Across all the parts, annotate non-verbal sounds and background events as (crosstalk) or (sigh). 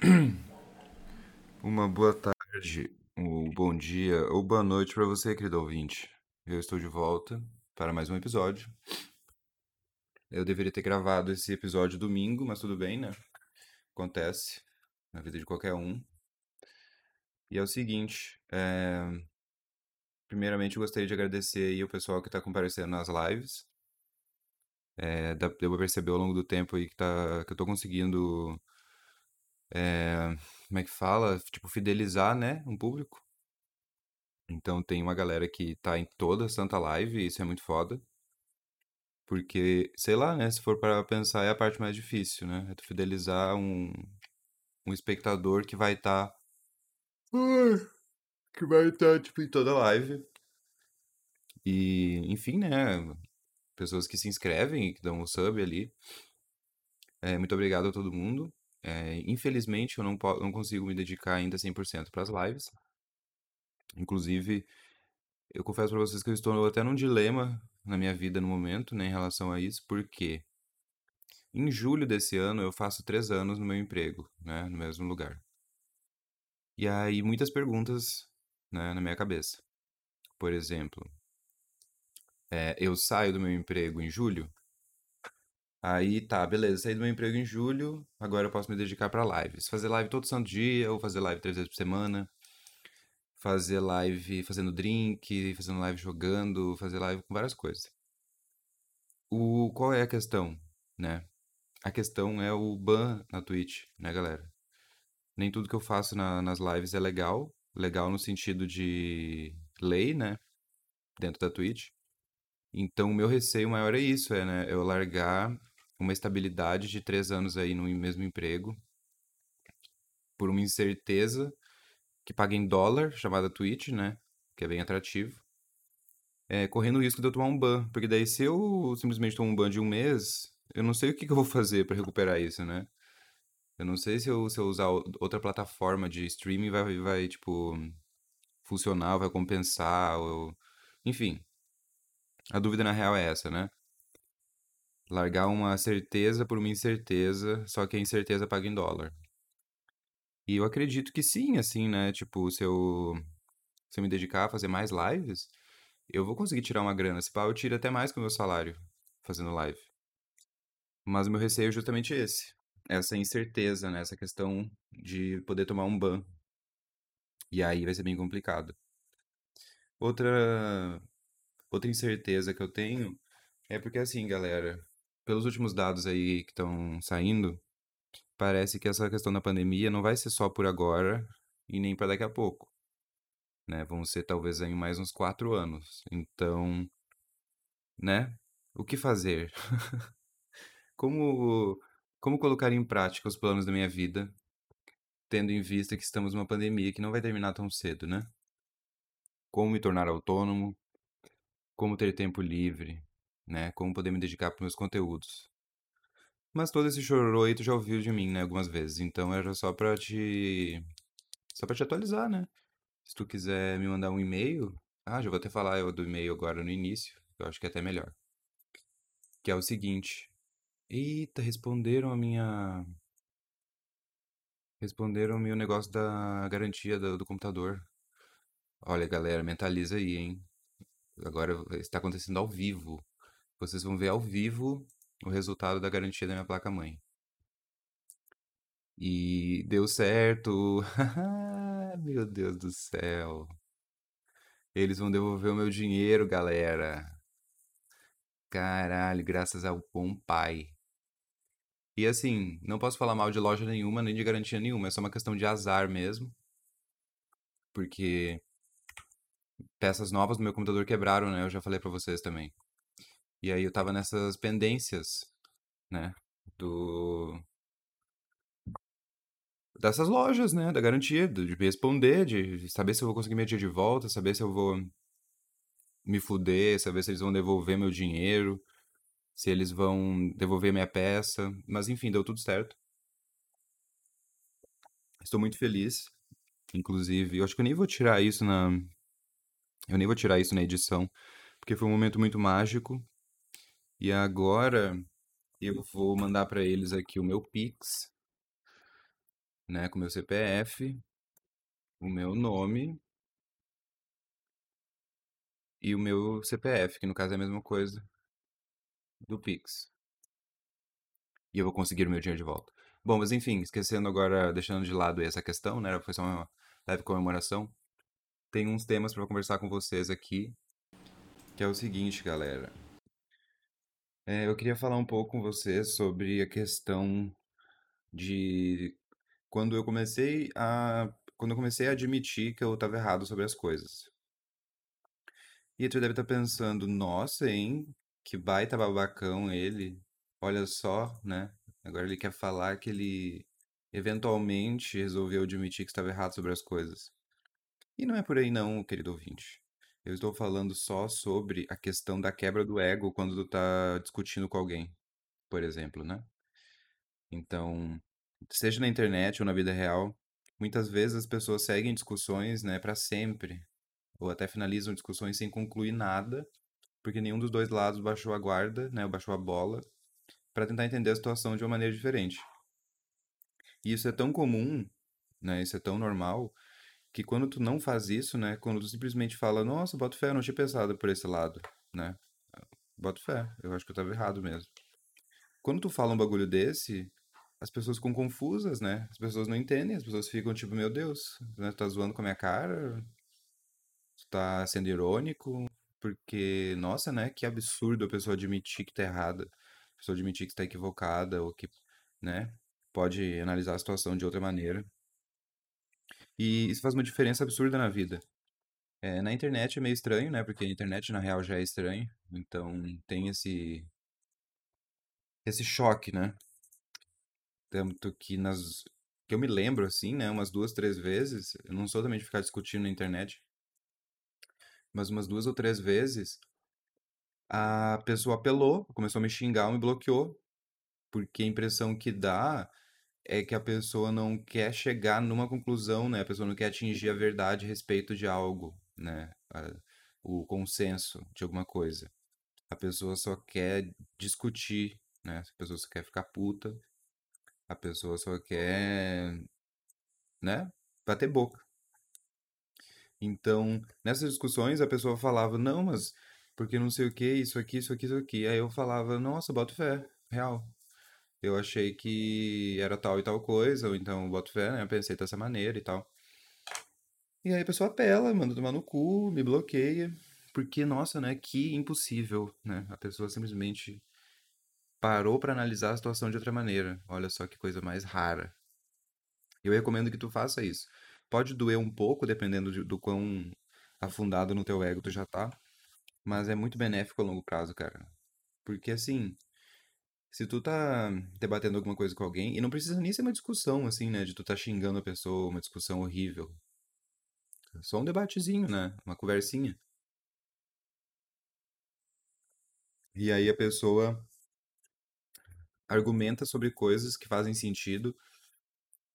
(clears throat) Uma boa tarde, um bom dia ou boa noite para você, querido ouvinte. Eu estou de volta para mais um episódio. Eu deveria ter gravado esse episódio domingo, mas tudo bem, né? Acontece na vida de qualquer um. E é o seguinte, é... primeiramente eu gostaria de agradecer aí o pessoal que está comparecendo nas lives. É, deu pra perceber ao longo do tempo aí que, tá, que eu tô conseguindo é, como é que fala? Tipo, fidelizar, né? Um público. Então tem uma galera que tá em toda Santa Live, e isso é muito foda. Porque, sei lá, né? Se for para pensar, é a parte mais difícil, né? É tu fidelizar um, um espectador que vai estar. Tá... (laughs) Que vai estar, tá, tipo, em toda live. E, enfim, né? Pessoas que se inscrevem, que dão o sub ali. É, muito obrigado a todo mundo. É, infelizmente, eu não, não consigo me dedicar ainda 100% para as lives. Inclusive, eu confesso para vocês que eu estou até num dilema na minha vida no momento, né, em relação a isso, porque em julho desse ano eu faço três anos no meu emprego, né, no mesmo lugar. E aí muitas perguntas, né, na minha cabeça. Por exemplo, é, eu saio do meu emprego em julho Aí tá, beleza, saí do meu emprego em julho, agora eu posso me dedicar pra lives. Fazer live todo santo dia, ou fazer live três vezes por semana. Fazer live fazendo drink, fazendo live jogando, fazer live com várias coisas. O, qual é a questão, né? A questão é o ban na Twitch, né, galera? Nem tudo que eu faço na, nas lives é legal. Legal no sentido de lei, né? Dentro da Twitch. Então, o meu receio maior é isso, é, né? Eu largar uma estabilidade de três anos aí no mesmo emprego, por uma incerteza que paga em dólar, chamada Twitch, né? Que é bem atrativo. É, correndo o risco de eu tomar um ban. Porque daí, se eu simplesmente tomo um ban de um mês, eu não sei o que, que eu vou fazer para recuperar isso, né? Eu não sei se eu, se eu usar outra plataforma de streaming vai, vai tipo, funcionar, vai compensar, ou... enfim. A dúvida na real é essa, né? Largar uma certeza por uma incerteza, só que a incerteza paga em dólar. E eu acredito que sim, assim, né? Tipo, se eu, se eu me dedicar a fazer mais lives, eu vou conseguir tirar uma grana. Se pá, eu tiro até mais que o meu salário fazendo live. Mas o meu receio é justamente esse. Essa incerteza, né? Essa questão de poder tomar um ban. E aí vai ser bem complicado. Outra, outra incerteza que eu tenho é porque, assim, galera, pelos últimos dados aí que estão saindo, parece que essa questão da pandemia não vai ser só por agora e nem para daqui a pouco. Né? Vão ser talvez aí mais uns quatro anos. Então, né? O que fazer? (laughs) como, como colocar em prática os planos da minha vida, tendo em vista que estamos numa pandemia que não vai terminar tão cedo, né? Como me tornar autônomo? Como ter tempo livre? Né? Como poder me dedicar para meus conteúdos. Mas todo esse chororô aí tu já ouviu de mim, né, algumas vezes. Então era só pra te. Só pra te atualizar, né? Se tu quiser me mandar um e-mail. Ah, já vou até falar do e-mail agora no início. Eu acho que é até melhor. Que é o seguinte. Eita, responderam a minha. Responderam o meu negócio da garantia do, do computador. Olha, galera, mentaliza aí, hein? Agora está acontecendo ao vivo. Vocês vão ver ao vivo o resultado da garantia da minha placa-mãe. E deu certo. (laughs) meu Deus do céu. Eles vão devolver o meu dinheiro, galera. Caralho, graças ao bom pai. E assim, não posso falar mal de loja nenhuma, nem de garantia nenhuma. É só uma questão de azar mesmo. Porque peças novas do meu computador quebraram, né? Eu já falei para vocês também. E aí eu tava nessas pendências, né? Do. Dessas lojas, né? Da garantia, de responder, de saber se eu vou conseguir meu dia de volta, saber se eu vou me fuder, saber se eles vão devolver meu dinheiro, se eles vão devolver minha peça. Mas enfim, deu tudo certo. Estou muito feliz. Inclusive, eu acho que eu nem vou tirar isso na. Eu nem vou tirar isso na edição, porque foi um momento muito mágico. E agora eu vou mandar para eles aqui o meu Pix, né, com meu CPF, o meu nome e o meu CPF, que no caso é a mesma coisa do Pix. E eu vou conseguir o meu dinheiro de volta. Bom, mas enfim, esquecendo agora, deixando de lado essa questão, né? Foi só uma leve comemoração. Tem uns temas para conversar com vocês aqui, que é o seguinte, galera. É, eu queria falar um pouco com vocês sobre a questão de quando eu comecei a quando eu comecei a admitir que eu estava errado sobre as coisas. E tu deve estar pensando, nossa, hein? Que baita babacão ele. Olha só, né? Agora ele quer falar que ele eventualmente resolveu admitir que estava errado sobre as coisas. E não é por aí não, querido ouvinte. Eu estou falando só sobre a questão da quebra do ego quando tu tá discutindo com alguém, por exemplo, né? Então, seja na internet ou na vida real, muitas vezes as pessoas seguem discussões, né, para sempre, ou até finalizam discussões sem concluir nada, porque nenhum dos dois lados baixou a guarda, né, ou baixou a bola, para tentar entender a situação de uma maneira diferente. E isso é tão comum, né, isso é tão normal, que quando tu não faz isso, né, quando tu simplesmente fala, nossa, boto fé, eu não tinha pensado por esse lado, né, boto fé, eu acho que eu tava errado mesmo. Quando tu fala um bagulho desse, as pessoas ficam confusas, né? As pessoas não entendem, as pessoas ficam tipo, meu Deus, né? tu tá zoando com a minha cara? Tu tá sendo irônico? Porque, nossa, né? Que absurdo a pessoa admitir que tá errada, a pessoa admitir que está equivocada, ou que, né? Pode analisar a situação de outra maneira. E isso faz uma diferença absurda na vida. É, na internet é meio estranho, né? Porque a internet na real já é estranho. Então tem esse esse choque, né? Tanto que nas que eu me lembro assim, né, umas duas, três vezes, eu não sou também de ficar discutindo na internet, mas umas duas ou três vezes a pessoa apelou, começou a me xingar, me bloqueou, porque a impressão que dá é que a pessoa não quer chegar numa conclusão, né? A pessoa não quer atingir a verdade a respeito de algo, né? A- o consenso de alguma coisa. A pessoa só quer discutir, né? A pessoa só quer ficar puta, a pessoa só quer, né? Bater boca. Então, nessas discussões, a pessoa falava, não, mas porque não sei o que, isso aqui, isso aqui, isso aqui. Aí eu falava, nossa, boto fé, real. Eu achei que era tal e tal coisa, ou então boto fé, né? Eu pensei dessa maneira e tal. E aí a pessoa apela, manda tomar no cu, me bloqueia. Porque, nossa, né? Que impossível, né? A pessoa simplesmente parou pra analisar a situação de outra maneira. Olha só que coisa mais rara. Eu recomendo que tu faça isso. Pode doer um pouco, dependendo de- do quão afundado no teu ego tu já tá, mas é muito benéfico a longo prazo, cara. Porque assim, se tu tá debatendo alguma coisa com alguém, e não precisa nem ser uma discussão, assim, né? De tu tá xingando a pessoa, uma discussão horrível. É Só um debatezinho, né? Uma conversinha. E aí a pessoa argumenta sobre coisas que fazem sentido,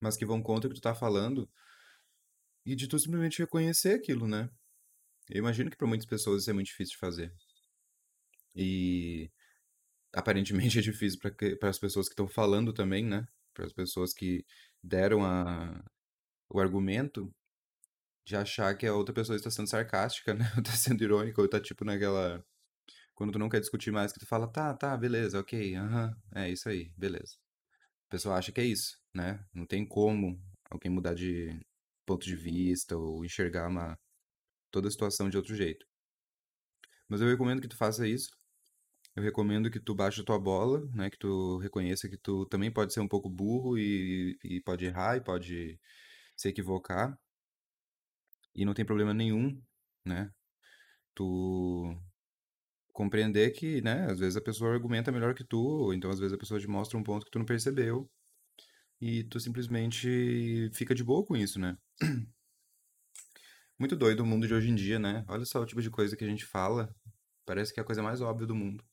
mas que vão contra o que tu tá falando, e de tu simplesmente reconhecer aquilo, né? Eu imagino que para muitas pessoas isso é muito difícil de fazer. E aparentemente é difícil para as pessoas que estão falando também, né? Para as pessoas que deram a, o argumento de achar que a outra pessoa está sendo sarcástica, (laughs) né? Ou está sendo irônica, ou tá tipo naquela. Quando tu não quer discutir mais, que tu fala, tá, tá, beleza, ok, aham, é isso aí, beleza. A pessoa acha que é isso, né? Não tem como alguém mudar de ponto de vista ou enxergar uma, toda a situação de outro jeito. Mas eu recomendo que tu faça isso. Eu recomendo que tu baixe a tua bola, né? Que tu reconheça que tu também pode ser um pouco burro e, e pode errar e pode se equivocar. E não tem problema nenhum, né? Tu compreender que, né? Às vezes a pessoa argumenta melhor que tu, então às vezes a pessoa te mostra um ponto que tu não percebeu. E tu simplesmente fica de boa com isso, né? Muito doido o mundo de hoje em dia, né? Olha só o tipo de coisa que a gente fala. Parece que é a coisa mais óbvia do mundo.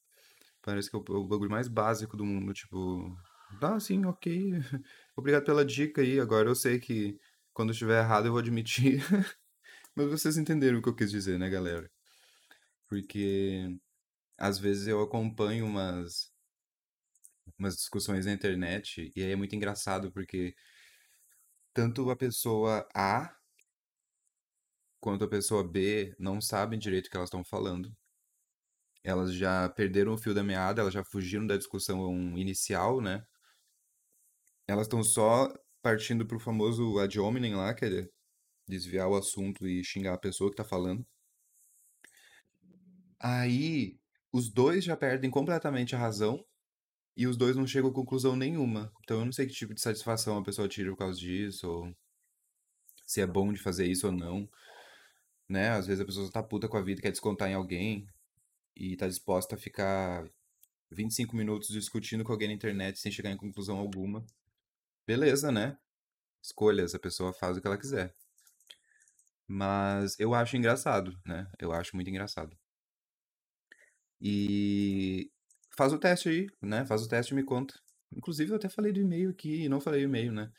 Parece que é o, bagulho mais básico do mundo, tipo, ah, sim, ok. (laughs) Obrigado pela dica aí. Agora eu sei que quando estiver errado eu vou admitir. (laughs) Mas vocês entenderam o que eu quis dizer, né, galera? Porque às vezes eu acompanho umas, umas discussões na internet e aí é muito engraçado porque tanto a pessoa A quanto a pessoa B não sabem direito o que elas estão falando. Elas já perderam o fio da meada, elas já fugiram da discussão inicial, né? Elas estão só partindo pro famoso ad hominem lá, que é desviar o assunto e xingar a pessoa que tá falando. Aí, os dois já perdem completamente a razão e os dois não chegam a conclusão nenhuma. Então eu não sei que tipo de satisfação a pessoa tira por causa disso, ou se é bom de fazer isso ou não, né? Às vezes a pessoa tá puta com a vida, quer descontar em alguém e tá disposta a ficar 25 minutos discutindo com alguém na internet sem chegar em conclusão alguma. Beleza, né? Escolhas, a pessoa faz o que ela quiser. Mas eu acho engraçado, né? Eu acho muito engraçado. E faz o teste aí, né? Faz o teste e me conta. Inclusive, eu até falei do e-mail aqui não falei o e-mail, né?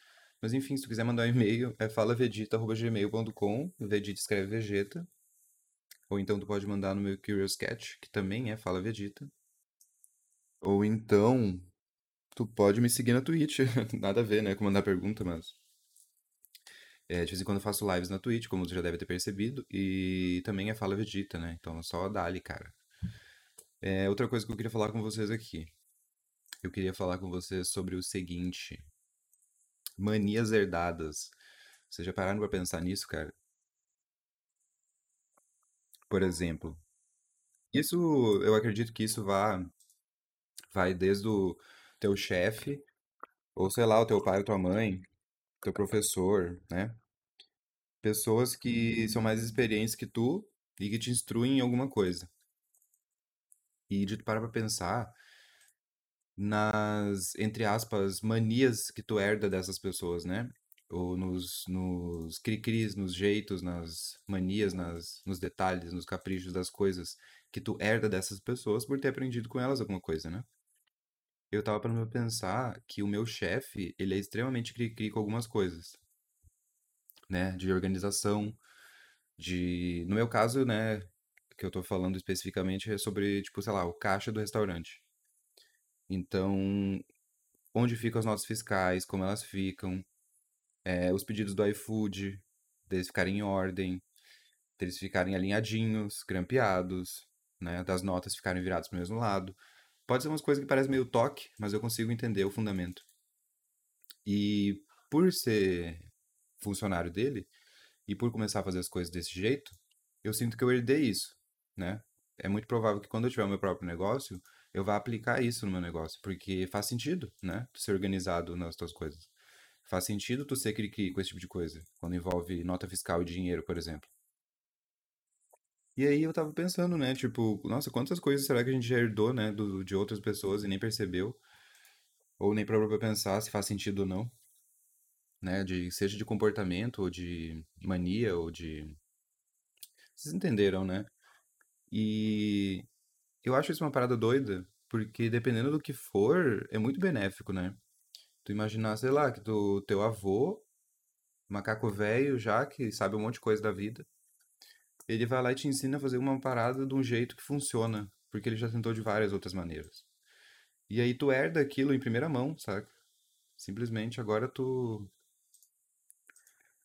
Mas enfim, se tu quiser mandar um e-mail, é falavedita.gmail.com. Vegeta escreve Vegeta. Ou então tu pode mandar no meu Curious Cat, que também é Fala Vegeta. Ou então, tu pode me seguir na Twitch. (laughs) Nada a ver, né, com mandar pergunta, mas... É, de vez em quando eu faço lives na Twitch, como tu já deve ter percebido. E também é Fala Vegeta, né? Então é só dá ali, cara. É, outra coisa que eu queria falar com vocês aqui. Eu queria falar com vocês sobre o seguinte. Manias herdadas. Vocês já pararam pra pensar nisso, cara? Por exemplo, isso, eu acredito que isso vá, vai desde o teu chefe, ou sei lá, o teu pai ou tua mãe, teu professor, né? Pessoas que são mais experientes que tu e que te instruem em alguma coisa. E de tu parar pra pensar nas, entre aspas, manias que tu herda dessas pessoas, né? Ou nos, nos cri-cris, nos jeitos, nas manias, nas, nos detalhes, nos caprichos das coisas que tu herda dessas pessoas por ter aprendido com elas alguma coisa, né? Eu tava para pensar que o meu chefe, ele é extremamente cri-cri com algumas coisas, né? De organização, de... No meu caso, né, que eu tô falando especificamente é sobre, tipo, sei lá, o caixa do restaurante. Então, onde ficam as notas fiscais, como elas ficam, é, os pedidos do iFood, deles ficarem em ordem, deles ficarem alinhadinhos, grampeados, né, das notas ficarem viradas para o mesmo lado. Pode ser umas coisas que parecem meio toque, mas eu consigo entender o fundamento. E por ser funcionário dele, e por começar a fazer as coisas desse jeito, eu sinto que eu herdei isso, né? É muito provável que quando eu tiver o meu próprio negócio, eu vá aplicar isso no meu negócio, porque faz sentido, né? Ser organizado nas tuas coisas. Faz sentido tu ser cri-cri com esse tipo de coisa, quando envolve nota fiscal e dinheiro, por exemplo. E aí eu tava pensando, né, tipo, nossa, quantas coisas será que a gente já herdou, né, do, de outras pessoas e nem percebeu? Ou nem parou pra pensar se faz sentido ou não, né, de, seja de comportamento, ou de mania, ou de... Vocês entenderam, né? E eu acho isso uma parada doida, porque dependendo do que for, é muito benéfico, né? Tu imaginar, sei lá, que tu, teu avô, macaco velho já, que sabe um monte de coisa da vida, ele vai lá e te ensina a fazer uma parada de um jeito que funciona, porque ele já tentou de várias outras maneiras. E aí tu herda aquilo em primeira mão, saca? Simplesmente agora tu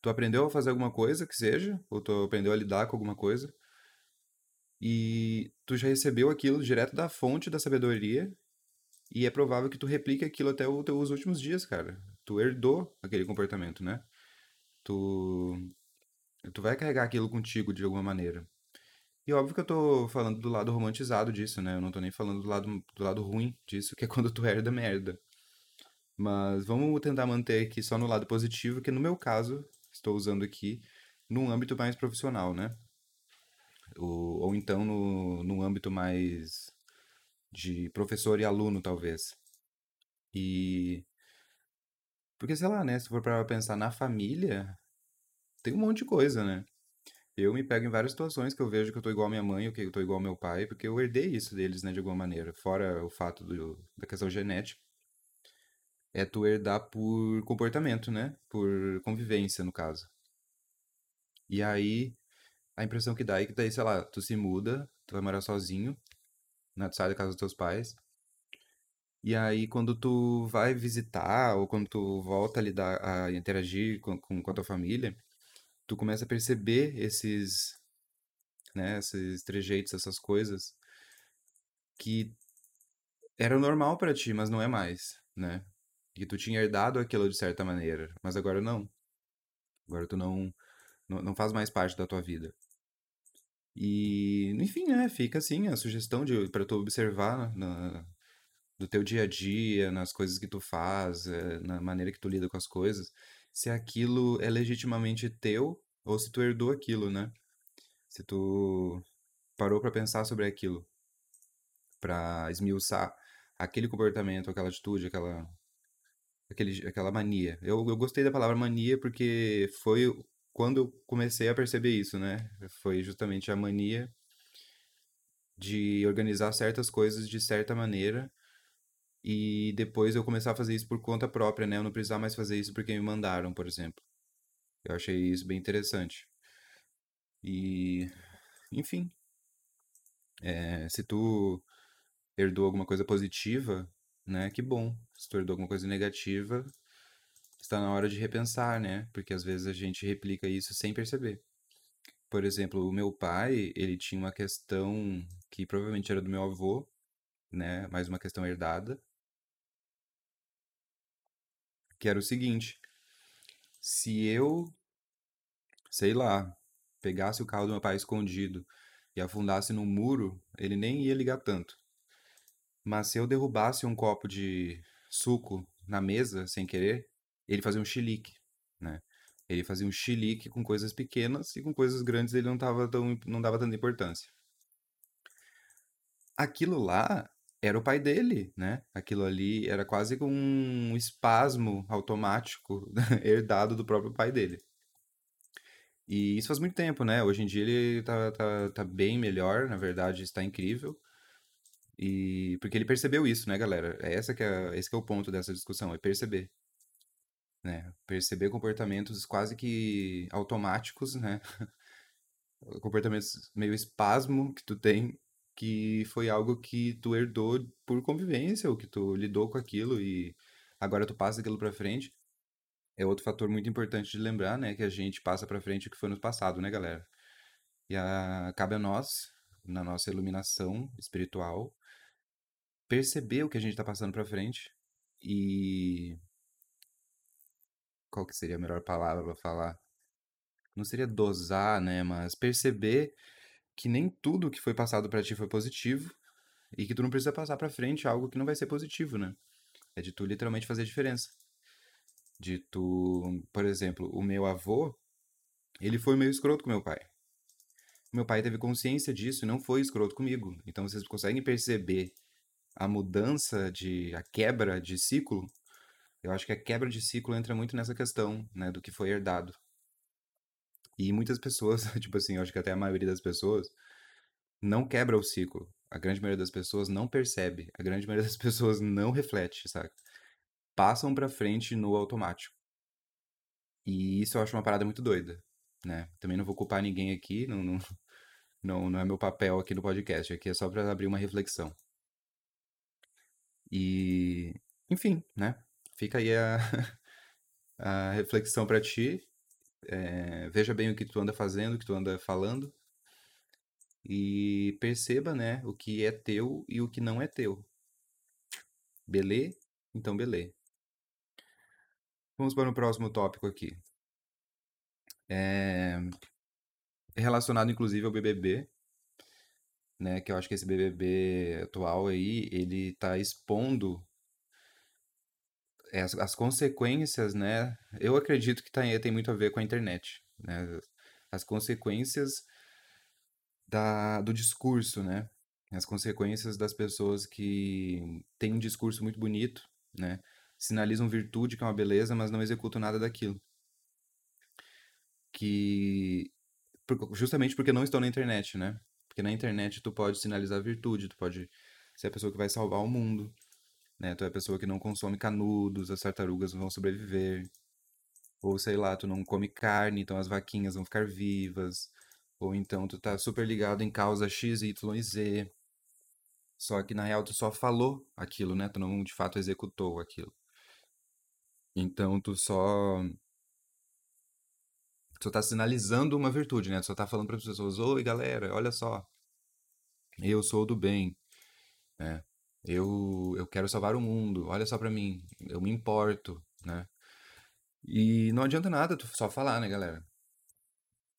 tu aprendeu a fazer alguma coisa que seja, ou tu aprendeu a lidar com alguma coisa, e tu já recebeu aquilo direto da fonte da sabedoria e é provável que tu replique aquilo até os teus últimos dias, cara. Tu herdou aquele comportamento, né? Tu tu vai carregar aquilo contigo de alguma maneira. E óbvio que eu tô falando do lado romantizado disso, né? Eu não tô nem falando do lado, do lado ruim disso, (laughs) que é quando tu herda merda. Mas vamos tentar manter aqui só no lado positivo, que no meu caso, estou usando aqui num âmbito mais profissional, né? Ou, ou então no, no âmbito mais de professor e aluno, talvez. E. Porque, sei lá, né? Se for para pensar na família, tem um monte de coisa, né? Eu me pego em várias situações que eu vejo que eu tô igual a minha mãe ou que eu tô igual ao meu pai, porque eu herdei isso deles, né, de alguma maneira. Fora o fato do, da questão genética. É tu herdar por comportamento, né? Por convivência, no caso. E aí, a impressão que dá é que daí, sei lá, tu se muda, tu vai morar sozinho, né? Tu sai da casa dos teus pais. E aí, quando tu vai visitar ou quando tu volta a lidar, a interagir com, com, com a tua família, tu começa a perceber esses, né, esses trejeitos, essas coisas que eram normal pra ti, mas não é mais, né? E tu tinha herdado aquilo de certa maneira, mas agora não. Agora tu não, não, não faz mais parte da tua vida. E, enfim, né, fica assim a sugestão de para tu observar na, do teu dia a dia, nas coisas que tu faz, eh, na maneira que tu lida com as coisas, se aquilo é legitimamente teu ou se tu herdou aquilo, né? Se tu parou pra pensar sobre aquilo, pra esmiuçar aquele comportamento, aquela atitude, aquela aquele, aquela mania. Eu, eu gostei da palavra mania porque foi quando eu comecei a perceber isso, né? Foi justamente a mania de organizar certas coisas de certa maneira e depois eu começar a fazer isso por conta própria, né? Eu não precisar mais fazer isso porque me mandaram, por exemplo. Eu achei isso bem interessante. E, enfim, é, se tu herdou alguma coisa positiva, né? Que bom. Se tu herdou alguma coisa negativa, está na hora de repensar, né? Porque às vezes a gente replica isso sem perceber. Por exemplo, o meu pai, ele tinha uma questão que provavelmente era do meu avô, né? Mais uma questão herdada, que era o seguinte: se eu, sei lá, pegasse o carro do meu pai escondido e afundasse num muro, ele nem ia ligar tanto. Mas se eu derrubasse um copo de suco na mesa sem querer, ele fazia um chilique, né? Ele fazia um chilique com coisas pequenas e com coisas grandes ele não tava tão, não dava tanta importância. Aquilo lá era o pai dele, né? Aquilo ali era quase como um espasmo automático (laughs) herdado do próprio pai dele. E isso faz muito tempo, né? Hoje em dia ele tá, tá, tá bem melhor, na verdade está incrível. E porque ele percebeu isso, né, galera? É essa que é, esse que é o ponto dessa discussão, é perceber. Né? Perceber comportamentos quase que automáticos, né? (laughs) comportamentos meio espasmo que tu tem, que foi algo que tu herdou por convivência, ou que tu lidou com aquilo e agora tu passa aquilo pra frente. É outro fator muito importante de lembrar, né? Que a gente passa pra frente o que foi no passado, né, galera? E a, cabe a nós, na nossa iluminação espiritual, perceber o que a gente tá passando pra frente e. Qual que seria a melhor palavra pra falar? Não seria dosar, né? Mas perceber que nem tudo que foi passado pra ti foi positivo e que tu não precisa passar pra frente algo que não vai ser positivo, né? É de tu literalmente fazer diferença. De tu, por exemplo, o meu avô, ele foi meio escroto com meu pai. Meu pai teve consciência disso e não foi escroto comigo. Então vocês conseguem perceber a mudança de a quebra de ciclo? Eu acho que a quebra de ciclo entra muito nessa questão, né, do que foi herdado. E muitas pessoas, (laughs) tipo assim, eu acho que até a maioria das pessoas não quebra o ciclo. A grande maioria das pessoas não percebe. A grande maioria das (laughs) pessoas não reflete, sabe? Passam pra frente no automático. E isso eu acho uma parada muito doida, né? Também não vou culpar ninguém aqui, não, não, (laughs) não, não é meu papel aqui no podcast. Aqui é só pra abrir uma reflexão. E, enfim, né? Fica aí a, (laughs) a reflexão pra ti. É, veja bem o que tu anda fazendo, o que tu anda falando. E perceba, né, o que é teu e o que não é teu. Belê? Então, belê. Vamos para o próximo tópico aqui. É relacionado, inclusive, ao BBB, né? Que eu acho que esse BBB atual aí, ele tá expondo as, as consequências, né? Eu acredito que tá, tem muito a ver com a internet, né? As consequências da, do discurso, né? As consequências das pessoas que têm um discurso muito bonito, né? Sinalizam virtude, que é uma beleza, mas não executam nada daquilo. Que justamente porque não estão na internet, né? Porque na internet tu pode sinalizar virtude, tu pode ser a pessoa que vai salvar o mundo, né? Tu é a pessoa que não consome canudos, as tartarugas vão sobreviver. Ou sei lá, tu não come carne, então as vaquinhas vão ficar vivas. Ou então tu tá super ligado em causa X, Y e Z. Só que na real tu só falou aquilo, né? Tu não de fato executou aquilo. Então tu só tu só tá sinalizando uma virtude, né? Tu só tá falando para as pessoas: "Oi, galera, olha só. Eu sou do bem, né? Eu eu quero salvar o mundo. Olha só pra mim. Eu me importo, né?" E não adianta nada tu só falar, né, galera?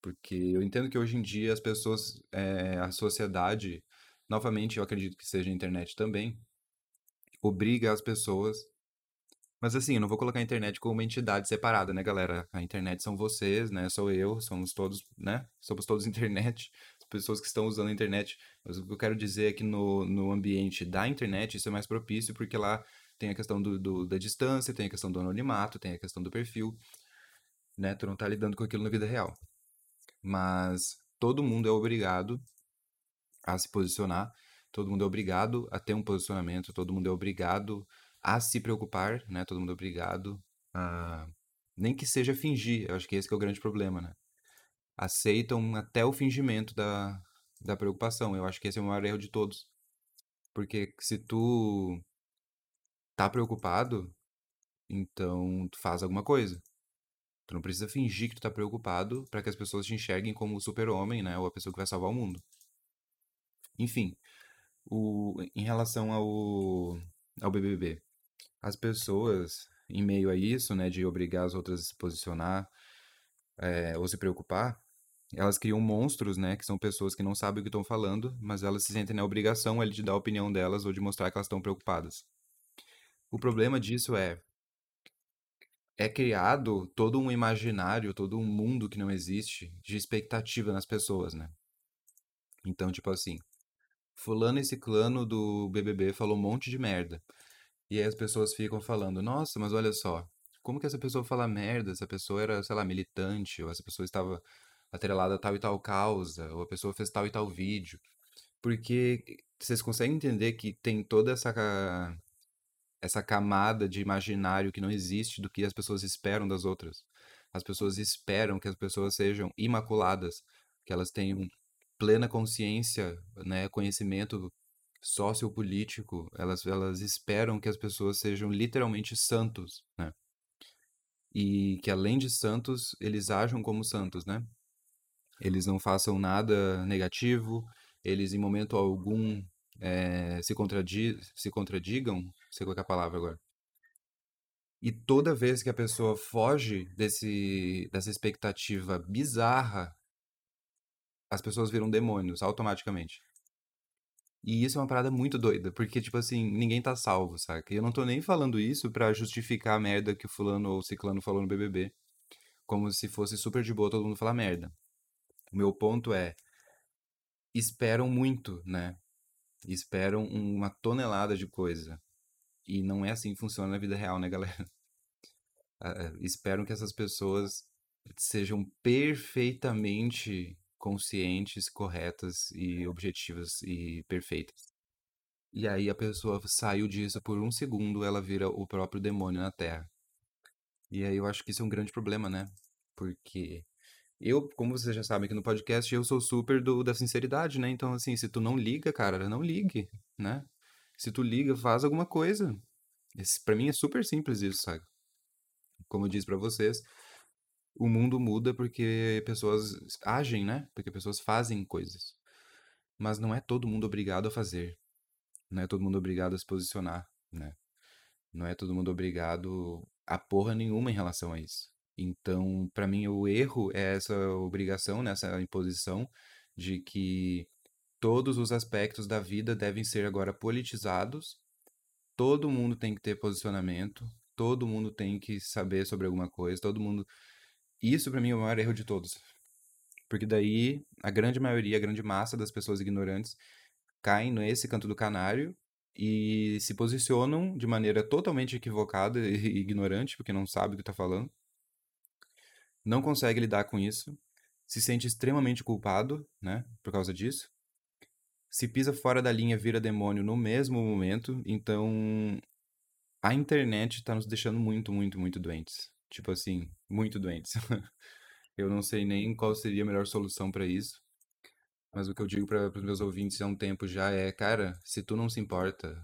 Porque eu entendo que hoje em dia as pessoas, é, a sociedade, novamente eu acredito que seja a internet também, obriga as pessoas. Mas assim, eu não vou colocar a internet como uma entidade separada, né, galera? A internet são vocês, né? Sou eu, somos todos, né? Somos todos (laughs) internet, pessoas que estão usando a internet. Mas o que eu quero dizer é que no, no ambiente da internet isso é mais propício, porque lá tem a questão do, do, da distância, tem a questão do anonimato, tem a questão do perfil, né? Tu não tá lidando com aquilo na vida real. Mas todo mundo é obrigado a se posicionar, todo mundo é obrigado a ter um posicionamento, todo mundo é obrigado a se preocupar, né? Todo mundo é obrigado a nem que seja fingir, eu acho que esse que é o grande problema, né? Aceitam até o fingimento da, da preocupação. Eu acho que esse é o maior erro de todos. Porque se tu tá preocupado, então tu faz alguma coisa. Tu não precisa fingir que tu tá preocupado para que as pessoas te enxerguem como o super-homem, né? Ou a pessoa que vai salvar o mundo. Enfim, o, em relação ao, ao BBB, as pessoas, em meio a isso, né, de obrigar as outras a se posicionar é, ou se preocupar, elas criam monstros, né, que são pessoas que não sabem o que estão falando, mas elas se sentem na obrigação ali de dar a opinião delas ou de mostrar que elas estão preocupadas. O problema disso é é criado todo um imaginário, todo um mundo que não existe de expectativa nas pessoas, né? Então, tipo assim, fulano e ciclano do BBB falou um monte de merda. E aí as pessoas ficam falando, nossa, mas olha só, como que essa pessoa fala merda? Essa pessoa era, sei lá, militante, ou essa pessoa estava atrelada a tal e tal causa, ou a pessoa fez tal e tal vídeo. Porque vocês conseguem entender que tem toda essa essa camada de imaginário que não existe do que as pessoas esperam das outras. As pessoas esperam que as pessoas sejam imaculadas, que elas tenham plena consciência, né, conhecimento sociopolítico, elas, elas esperam que as pessoas sejam literalmente santos, né? E que além de santos, eles ajam como santos, né? Eles não façam nada negativo, eles em momento algum é, se, contradi se contradigam, sei qual é a palavra agora. E toda vez que a pessoa foge desse, dessa expectativa bizarra, as pessoas viram demônios automaticamente. E isso é uma parada muito doida, porque, tipo assim, ninguém tá salvo, saca? E eu não tô nem falando isso para justificar a merda que o fulano ou o ciclano falou no BBB. Como se fosse super de boa todo mundo falar merda. O meu ponto é, esperam muito, né? Esperam uma tonelada de coisa. E não é assim que funciona na vida real, né, galera? (laughs) Uh, esperam que essas pessoas sejam perfeitamente conscientes, corretas e objetivas e perfeitas. E aí a pessoa saiu disso por um segundo, ela vira o próprio demônio na Terra. E aí eu acho que isso é um grande problema, né? Porque eu, como vocês já sabem aqui no podcast, eu sou super do, da sinceridade, né? Então, assim, se tu não liga, cara, não ligue, né? Se tu liga, faz alguma coisa. Esse, pra mim é super simples isso, sabe? Como eu disse pra vocês, o mundo muda porque pessoas agem, né? Porque pessoas fazem coisas. Mas não é todo mundo obrigado a fazer. Não é todo mundo obrigado a se posicionar, né? Não é todo mundo obrigado a porra nenhuma em relação a isso. Então, para mim, o erro é essa obrigação, nessa né? imposição de que todos os aspectos da vida devem ser agora politizados, todo mundo tem que ter posicionamento, todo mundo tem que saber sobre alguma coisa, todo mundo isso para mim é o maior erro de todos. Porque daí a grande maioria, a grande massa das pessoas ignorantes caem nesse canto do canário e se posicionam de maneira totalmente equivocada e ignorante, porque não sabe o que está falando. Não consegue lidar com isso, se sente extremamente culpado, né, por causa disso. Se pisa fora da linha, vira demônio no mesmo momento. Então, a internet está nos deixando muito, muito, muito doentes. Tipo assim, muito doentes. (laughs) Eu não sei nem qual seria a melhor solução para isso. Mas o que eu digo para os meus ouvintes há um tempo já é, cara, se tu não se importa,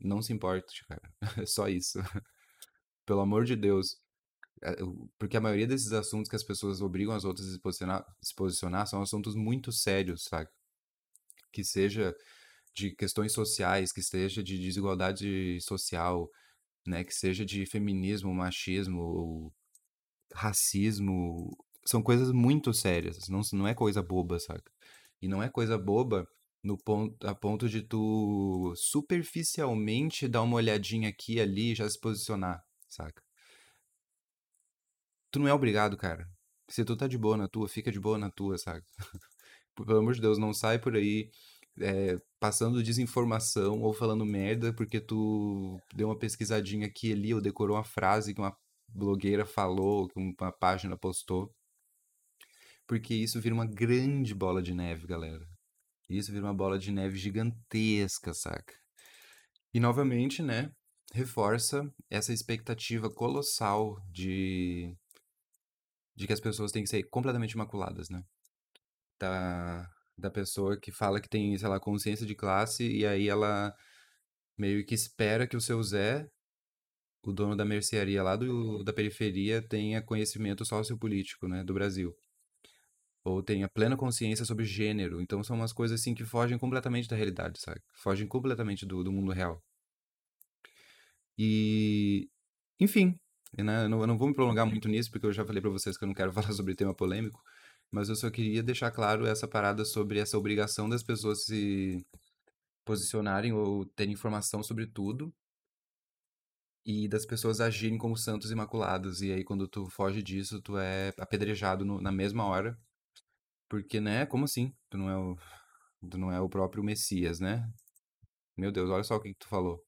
não se importe, cara. (laughs) É só isso. Pelo amor de Deus. Porque a maioria desses assuntos que as pessoas obrigam as outras a se posicionar, se posicionar são assuntos muito sérios, sabe? Que seja de questões sociais, que seja de desigualdade social, né? Que seja de feminismo, machismo, racismo. São coisas muito sérias, não, não é coisa boba, saca? E não é coisa boba no ponto, a ponto de tu superficialmente dar uma olhadinha aqui e ali e já se posicionar, saca? Tu não é obrigado, cara. Se tu tá de boa na tua, fica de boa na tua, saca? (laughs) Pelo amor de Deus, não sai por aí é, passando desinformação ou falando merda porque tu deu uma pesquisadinha aqui e ali ou decorou uma frase que uma blogueira falou, que uma página postou. Porque isso vira uma grande bola de neve, galera. Isso vira uma bola de neve gigantesca, saca? E novamente, né, reforça essa expectativa colossal de, de que as pessoas têm que ser completamente imaculadas, né? Da, da pessoa que fala que tem, sei lá, consciência de classe e aí ela meio que espera que o seu Zé, o dono da mercearia lá do, da periferia, tenha conhecimento sociopolítico, né, do Brasil. Ou tenha plena consciência sobre gênero. Então são umas coisas assim que fogem completamente da realidade, sabe? Fogem completamente do, do mundo real. E, enfim, né, eu não, eu não vou me prolongar muito nisso, porque eu já falei pra vocês que eu não quero (laughs) falar sobre tema polêmico, mas eu só queria deixar claro essa parada sobre essa obrigação das pessoas se posicionarem ou terem informação sobre tudo e das pessoas agirem como santos imaculados. E aí, quando tu foge disso, tu é apedrejado no- na mesma hora, porque, né, como assim? Tu não é o, tu não é o próprio Messias, né? Meu Deus, olha só o que que tu falou,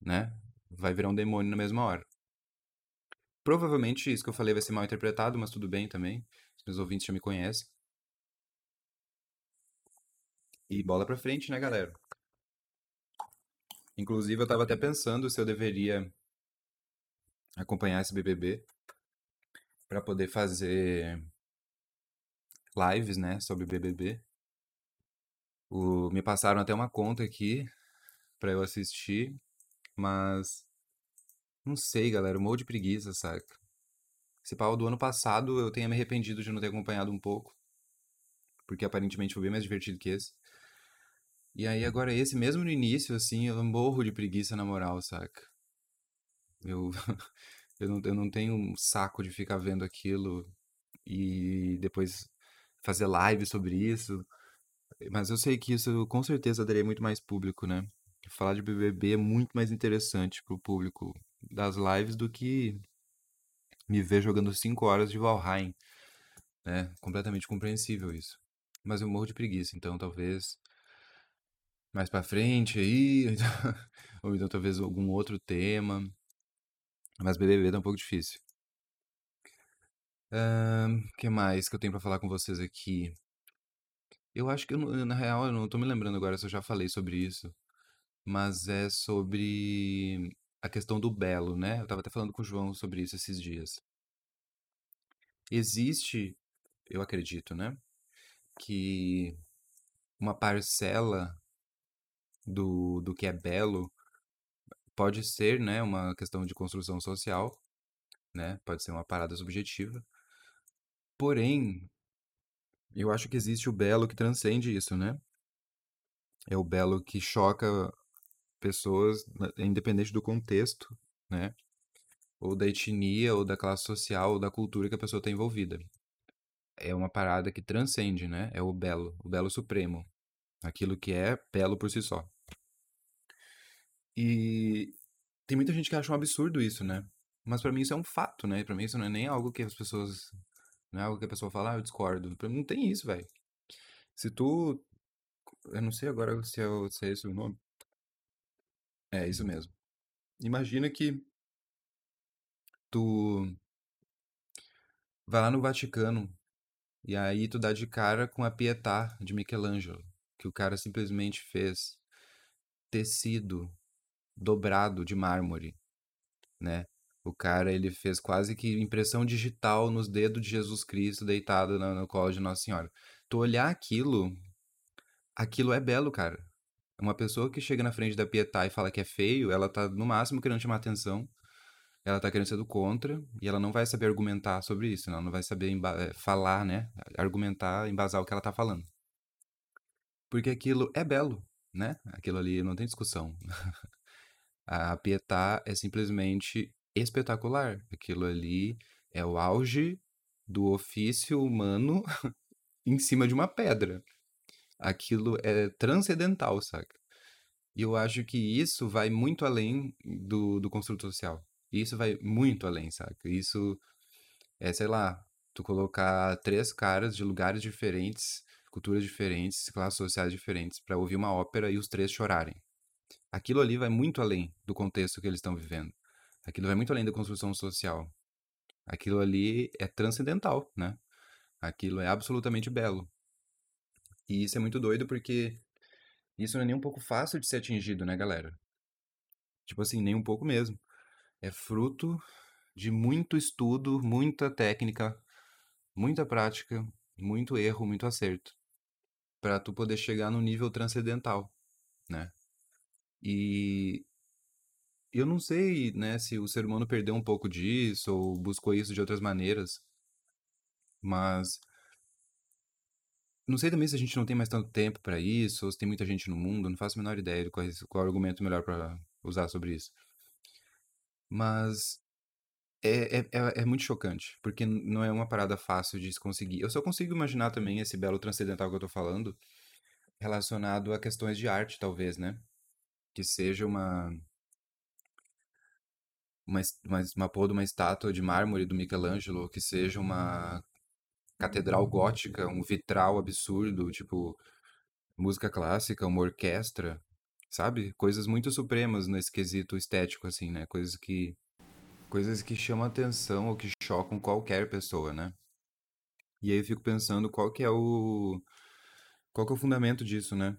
né? Vai virar um demônio na mesma hora. Provavelmente isso que eu falei vai ser mal interpretado, mas tudo bem também. Os meus ouvintes já me conhecem. E bola pra frente, né, galera? Inclusive, eu tava até pensando se eu deveria acompanhar esse BBB pra poder fazer lives, né, sobre BBB. O, me passaram até uma conta aqui pra eu assistir, mas não sei, galera, morro de preguiça, saca? Esse pau do ano passado eu tenho me arrependido de não ter acompanhado um pouco, porque aparentemente foi bem mais divertido que esse. E aí agora esse, mesmo no início, assim, eu morro de preguiça na moral, saca? Eu, (laughs) eu não, eu não tenho um saco de ficar vendo aquilo e depois fazer live sobre isso. Mas eu sei que isso com certeza daria muito mais público, né? Falar de BBB é muito mais interessante pro público das lives do que me ver jogando 5 horas de Valheim, né? Completamente compreensível isso. Mas eu morro de preguiça, então talvez mais pra frente aí, (laughs) ou então talvez algum outro tema. Mas BBB tá um pouco difícil. O que mais que eu tenho pra falar com vocês aqui? Eu acho que, eu na real, eu não tô me lembrando agora se eu já falei sobre isso, mas é sobre a questão do belo, né? Eu tava até falando com o João sobre isso esses dias. Existe, eu acredito, né, que uma parcela do, do que é belo pode ser, né, uma questão de construção social, né? Pode ser uma parada subjetiva. Porém, eu acho que existe o belo que transcende isso, né? É o belo que choca pessoas, né, independente do contexto, né? Ou da etnia, ou da classe social, ou da cultura que a pessoa está envolvida. É uma parada que transcende, né? É o belo, o belo supremo. Aquilo que é belo por si só. E tem muita gente que acha um absurdo isso, né? Mas pra mim isso é um fato, né? Pra mim isso não é nem algo que as pessoas. Não é algo que a pessoa fala, ah, eu discordo. Pra mim não tem isso, velho. Se tu. Eu não sei agora se é, se é esse o nome. É, isso mesmo. Imagina que tu vai lá no Vaticano e aí tu dá de cara com a Pietà de Michelangelo, que o cara simplesmente fez tecido dobrado de mármore, né? O cara, ele fez quase que impressão digital nos dedos de Jesus Cristo deitado no, no colo de Nossa Senhora. tu olhar aquilo, aquilo é belo, cara. Uma pessoa que chega na frente da Pietá e fala que é feio, ela tá no máximo querendo chamar atenção. Ela tá querendo ser do contra e ela não vai saber argumentar sobre isso, ela não vai saber eh, falar, né? Argumentar, embasar o que ela tá falando. Porque aquilo é belo, né? Aquilo ali não tem discussão. (laughs) A Pietá é simplesmente espetacular. Aquilo ali é o auge do ofício humano (laughs) em cima de uma pedra. Aquilo é transcendental, saca? E eu acho que isso vai muito além do, do construto social. Isso vai muito além, saca? Isso é, sei lá, tu colocar três caras de lugares diferentes, culturas diferentes, classes sociais diferentes, para ouvir uma ópera e os três chorarem. Aquilo ali vai muito além do contexto que eles estão vivendo. Aquilo vai muito além da construção social. Aquilo ali é transcendental, né? Aquilo é absolutamente belo. E isso é muito doido porque isso não é nem um pouco fácil de ser atingido, né, galera? Tipo assim, nem um pouco mesmo. É fruto de muito estudo, muita técnica, muita prática, muito erro, muito acerto, para tu poder chegar no nível transcendental, né? E eu não sei, né, se o ser humano perdeu um pouco disso ou buscou isso de outras maneiras, mas não sei também se a gente não tem mais tanto tempo para isso, ou se tem muita gente no mundo, não faço a menor ideia de qual, qual o argumento melhor para usar sobre isso. Mas é, é, é, é muito chocante, porque não é uma parada fácil de se conseguir. Eu só consigo imaginar também esse belo transcendental que eu tô falando relacionado a questões de arte, talvez, né? Que seja uma. Uma, uma, uma porra de uma estátua de mármore do Michelangelo, que seja uma catedral gótica, um vitral absurdo, tipo música clássica, uma orquestra, sabe? Coisas muito supremas nesse quesito estético, assim, né? Coisas que. Coisas que chamam atenção ou que chocam qualquer pessoa, né? E aí eu fico pensando qual que é o. Qual que é o fundamento disso, né?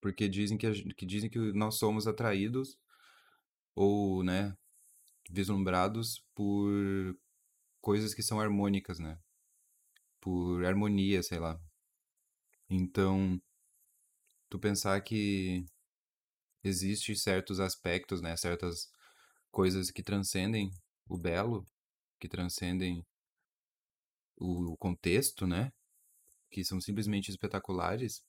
Porque dizem que, que dizem que nós somos atraídos ou, né, vislumbrados por coisas que são harmônicas, né? Por harmonia, sei lá. Então, tu pensar que existe certos aspectos, né, certas coisas que transcendem o belo, que transcendem o contexto, né, que são simplesmente espetaculares,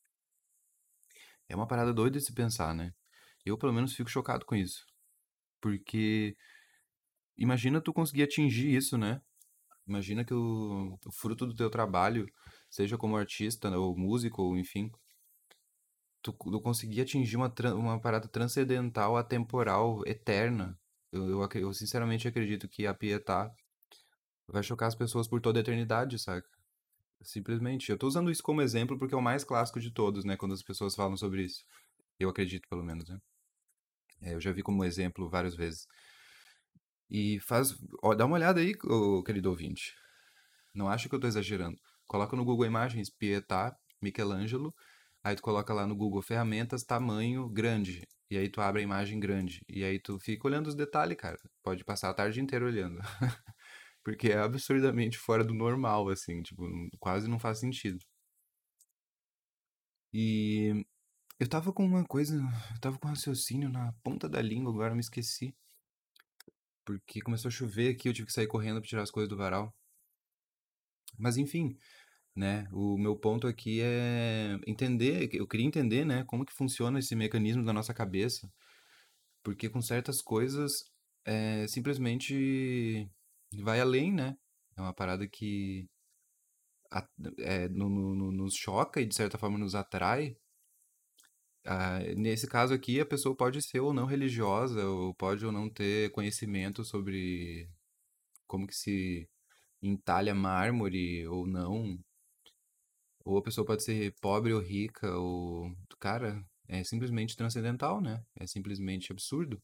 é uma parada doida de se pensar, né? Eu, pelo menos, fico chocado com isso. Porque imagina tu conseguir atingir isso, né? Imagina que o, o fruto do teu trabalho, seja como artista ou músico, ou enfim, tu, tu conseguir atingir uma, uma parada transcendental, atemporal, eterna. Eu, eu, eu sinceramente acredito que a Pietá vai chocar as pessoas por toda a eternidade, saca? Simplesmente. Eu tô usando isso como exemplo porque é o mais clássico de todos, né? Quando as pessoas falam sobre isso. Eu acredito, pelo menos, né? É, eu já vi como exemplo várias vezes. E faz. Ó, dá uma olhada aí, querido ouvinte. Não acho que eu tô exagerando. Coloca no Google Imagens Pietà, Michelangelo. Aí tu coloca lá no Google ferramentas, tamanho grande. E aí tu abre a imagem grande. E aí tu fica olhando os detalhes, cara. Pode passar a tarde inteira olhando. (laughs) Porque é absurdamente fora do normal, assim, tipo, quase não faz sentido. E eu tava com uma coisa, eu tava com um raciocínio na ponta da língua, agora me esqueci. Porque começou a chover aqui, eu tive que sair correndo pra tirar as coisas do varal. Mas enfim, né, o meu ponto aqui é entender, eu queria entender, né, como que funciona esse mecanismo da nossa cabeça. Porque com certas coisas, é, simplesmente vai além, né? É uma parada que é, no, no, nos choca e de certa forma nos atrai. Ah, nesse caso aqui, a pessoa pode ser ou não religiosa, ou pode ou não ter conhecimento sobre como que se entalha mármore ou não. Ou a pessoa pode ser pobre ou rica, ou. Cara, é simplesmente transcendental, né? É simplesmente absurdo.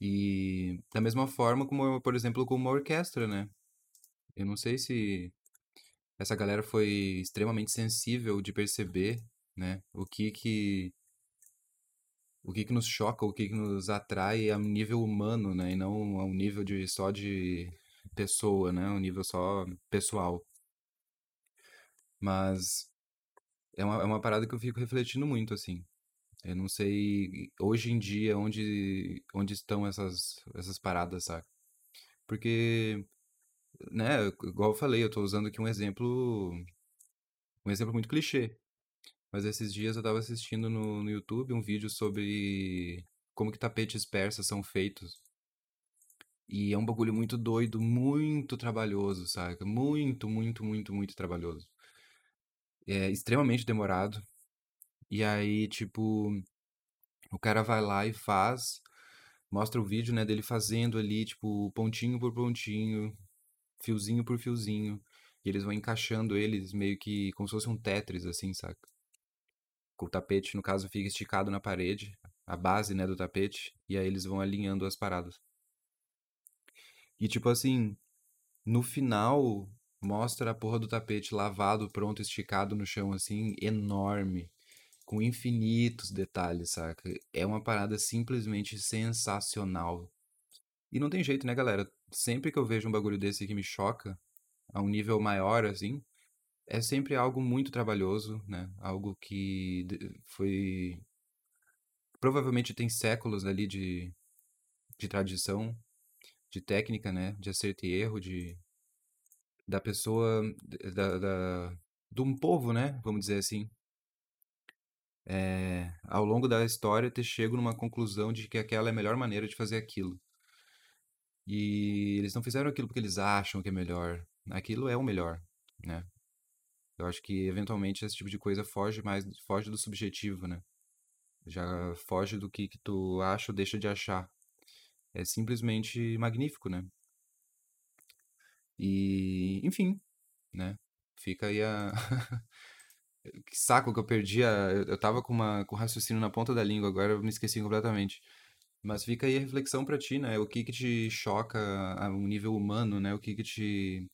E da mesma forma como, por exemplo, com uma orquestra, né? Eu não sei se essa galera foi extremamente sensível de perceber, né? O que que o que que nos choca, o que que nos atrai a nível humano, né? E não a um nível de só de pessoa, né? Um nível só pessoal. Mas é uma, é uma parada que eu fico refletindo muito, assim. Eu não sei hoje em dia onde, onde estão essas, essas paradas, sabe? Porque, né, igual eu falei, eu tô usando aqui um exemplo, um exemplo muito clichê. Mas esses dias eu tava assistindo no, no YouTube um vídeo sobre como que tapetes persas são feitos. E é um bagulho muito doido, muito trabalhoso, saca? Muito, muito, muito, muito trabalhoso. É extremamente demorado. E aí, tipo, o cara vai lá e faz, mostra o vídeo, né, dele fazendo ali, tipo, pontinho por pontinho, fiozinho por fiozinho. E eles vão encaixando eles meio que como se fosse um Tetris, assim, saca? O tapete, no caso, fica esticado na parede, a base, né, do tapete, e aí eles vão alinhando as paradas. E tipo assim, no final mostra a porra do tapete lavado, pronto, esticado no chão assim, enorme, com infinitos detalhes, saca? É uma parada simplesmente sensacional. E não tem jeito, né, galera? Sempre que eu vejo um bagulho desse que me choca, a um nível maior assim, é sempre algo muito trabalhoso, né? Algo que foi provavelmente tem séculos ali de, de tradição, de técnica, né? De acerto e erro, de da pessoa, da, da, de um povo, né? Vamos dizer assim. É, ao longo da história ter chego numa conclusão de que aquela é a melhor maneira de fazer aquilo. E eles não fizeram aquilo porque eles acham que é melhor. Aquilo é o melhor, né? Eu acho que eventualmente esse tipo de coisa foge mais, foge do subjetivo, né? Já foge do que, que tu acha ou deixa de achar. É simplesmente magnífico, né? E, enfim, né? Fica aí a. (laughs) Que saco que eu perdi a... Eu tava com, uma... com o raciocínio na ponta da língua, agora eu me esqueci completamente. Mas fica aí a reflexão pra ti, né? O que que te choca a um nível humano, né? O que que te...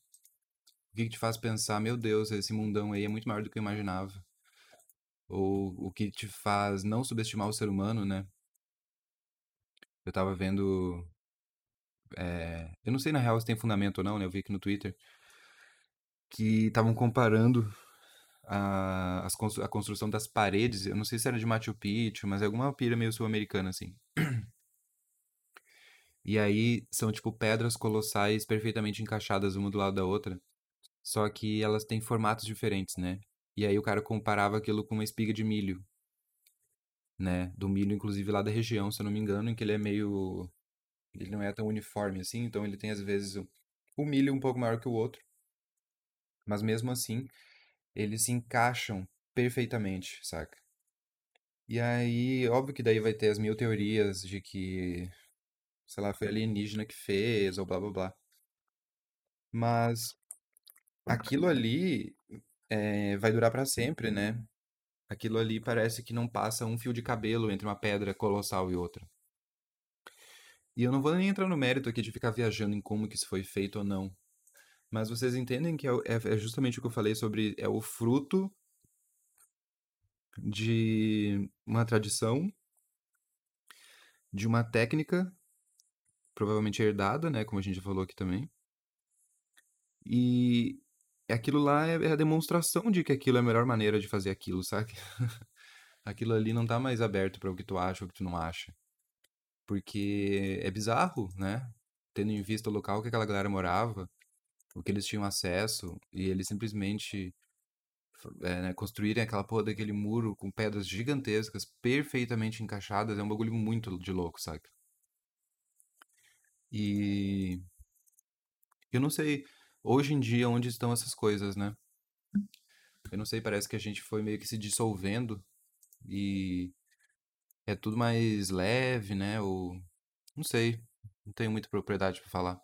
O que te faz pensar, meu Deus, esse mundão aí é muito maior do que eu imaginava. Ou o que te faz não subestimar o ser humano, né? Eu tava vendo... é, Eu não sei na real se tem fundamento ou não, né? Eu vi aqui no Twitter que estavam comparando a, as a construção das paredes, eu não sei se era de Machu Picchu, mas é alguma pira meio sul-americana, assim. E aí são, tipo, pedras colossais perfeitamente encaixadas uma do lado da outra, só que elas têm formatos diferentes, né? E aí o cara comparava aquilo com uma espiga de milho, né? Do milho, inclusive, lá da região, se eu não me engano, em que ele é meio... Ele não é tão uniforme assim, então ele tem, às vezes, o o milho um pouco maior que o outro, mas mesmo assim, eles se encaixam perfeitamente, saca? E aí, óbvio que daí vai ter as mil teorias de que, sei lá, foi alienígena que fez, ou blá blá blá. Mas aquilo ali é, vai durar pra sempre, né? Aquilo ali parece que não passa um fio de cabelo entre uma pedra colossal e outra. E eu não vou nem entrar no mérito aqui de ficar viajando em como que isso foi feito ou não. Mas vocês entendem que é, é é justamente o que eu falei sobre é o fruto de uma tradição, de uma técnica, provavelmente herdada, né? Como a gente já falou aqui também E aquilo lá é é a demonstração de que aquilo é a melhor maneira de fazer aquilo, sabe? (laughs) Aquilo ali não tá mais aberto para o que tu acha ou o que tu não acha. Porque é bizarro, né? Tendo em vista o local que aquela galera morava, o que eles tinham acesso, e eles simplesmente é, né, construírem aquela porra daquele muro com pedras gigantescas, perfeitamente encaixadas, é um bagulho muito de louco, sabe? E eu não sei hoje em dia onde estão essas coisas, né? Eu não sei, parece que a gente foi meio que se dissolvendo e é tudo mais leve, né? Ou não sei, não tenho muita propriedade pra falar.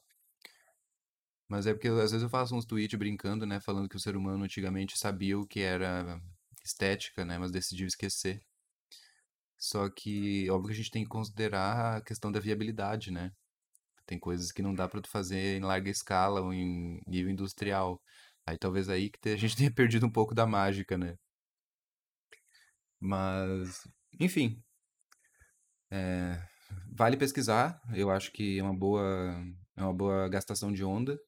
Mas é porque às vezes eu faço uns tweets brincando, né? Falando que o ser humano antigamente sabia o que era estética, né? Mas decidiu esquecer. Só que, óbvio que a gente tem que considerar a questão da viabilidade, né? Tem coisas que não dá pra tu fazer em larga escala ou em nível industrial. Aí talvez aí que a gente (laughs) tenha perdido um pouco da mágica, né? Mas, enfim, vale pesquisar. Eu acho que é uma boa, é uma boa gastação de onda,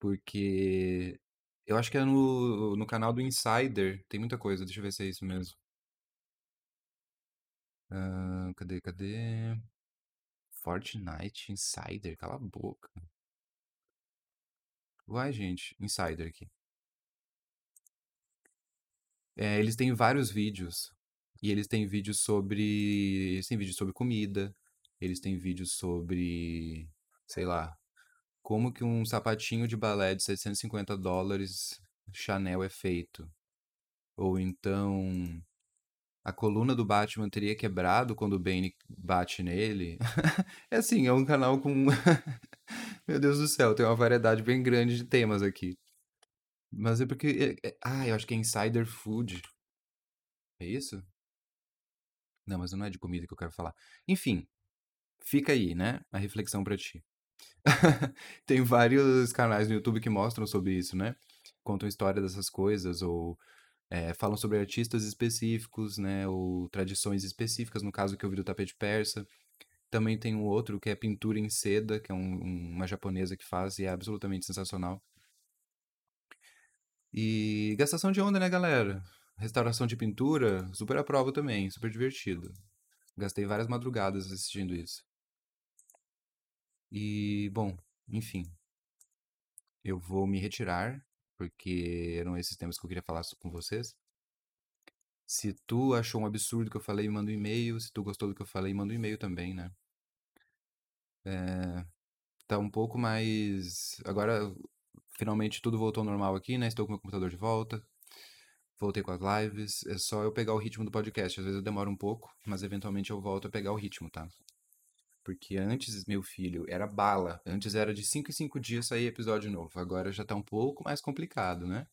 porque Eu acho que é no, no canal do Insider. Tem muita coisa. Deixa eu ver se é isso mesmo. Ah, cadê, cadê? Fortnite Insider. Cala a boca. Uai, gente. Insider aqui. É, eles têm vários vídeos. E eles têm vídeos sobre. Eles têm vídeos sobre comida. Eles têm vídeos sobre. Sei lá. Como que um sapatinho de balé de 750 dólares Chanel é feito. Ou então. A coluna do Batman teria quebrado quando o Bane bate nele. (laughs) É assim, é um canal com. (laughs) Meu Deus do céu, tem uma variedade bem grande de temas aqui. Mas é porque. é- é- Ah, eu acho que é Insider Food. É isso? Não, mas não é de comida que eu quero falar. Enfim, fica aí, né? A reflexão pra ti. (laughs) Tem vários canais no YouTube que mostram sobre isso, né? Contam história dessas coisas, ou é, falam sobre artistas específicos, né? Ou tradições específicas, no caso que eu vi do tapete persa. Também tem um outro que é pintura em seda, que é um- um- uma japonesa que faz e é absolutamente sensacional. E gastação de onda, né, galera? Restauração de pintura, super aprovo também, super divertido. Gastei várias madrugadas assistindo isso. E, bom, enfim, eu vou me retirar, porque eram esses temas que eu queria falar com vocês. Se tu achou um absurdo que eu falei, manda um e-mail. Se tu gostou do que eu falei, manda um e-mail também, né? Tá um pouco mais. Agora, finalmente tudo voltou ao normal aqui, né? Estou com meu computador de volta. Voltei com as lives. É só eu pegar o ritmo do podcast. Às vezes eu demoro um pouco, mas eventualmente eu volto a pegar o ritmo, tá? Porque antes, meu filho, era bala. Antes era de 5 em 5 dias sair episódio novo. Agora já tá um pouco mais complicado, né?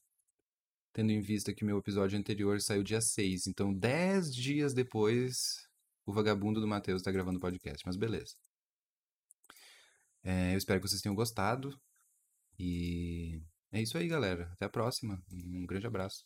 Tendo em vista que meu episódio anterior saiu dia 6. Então, 10 dias depois, o vagabundo do Matheus tá gravando o podcast. Mas beleza. É, eu espero que vocês tenham gostado. E é isso aí, galera. Até a próxima. Um grande abraço.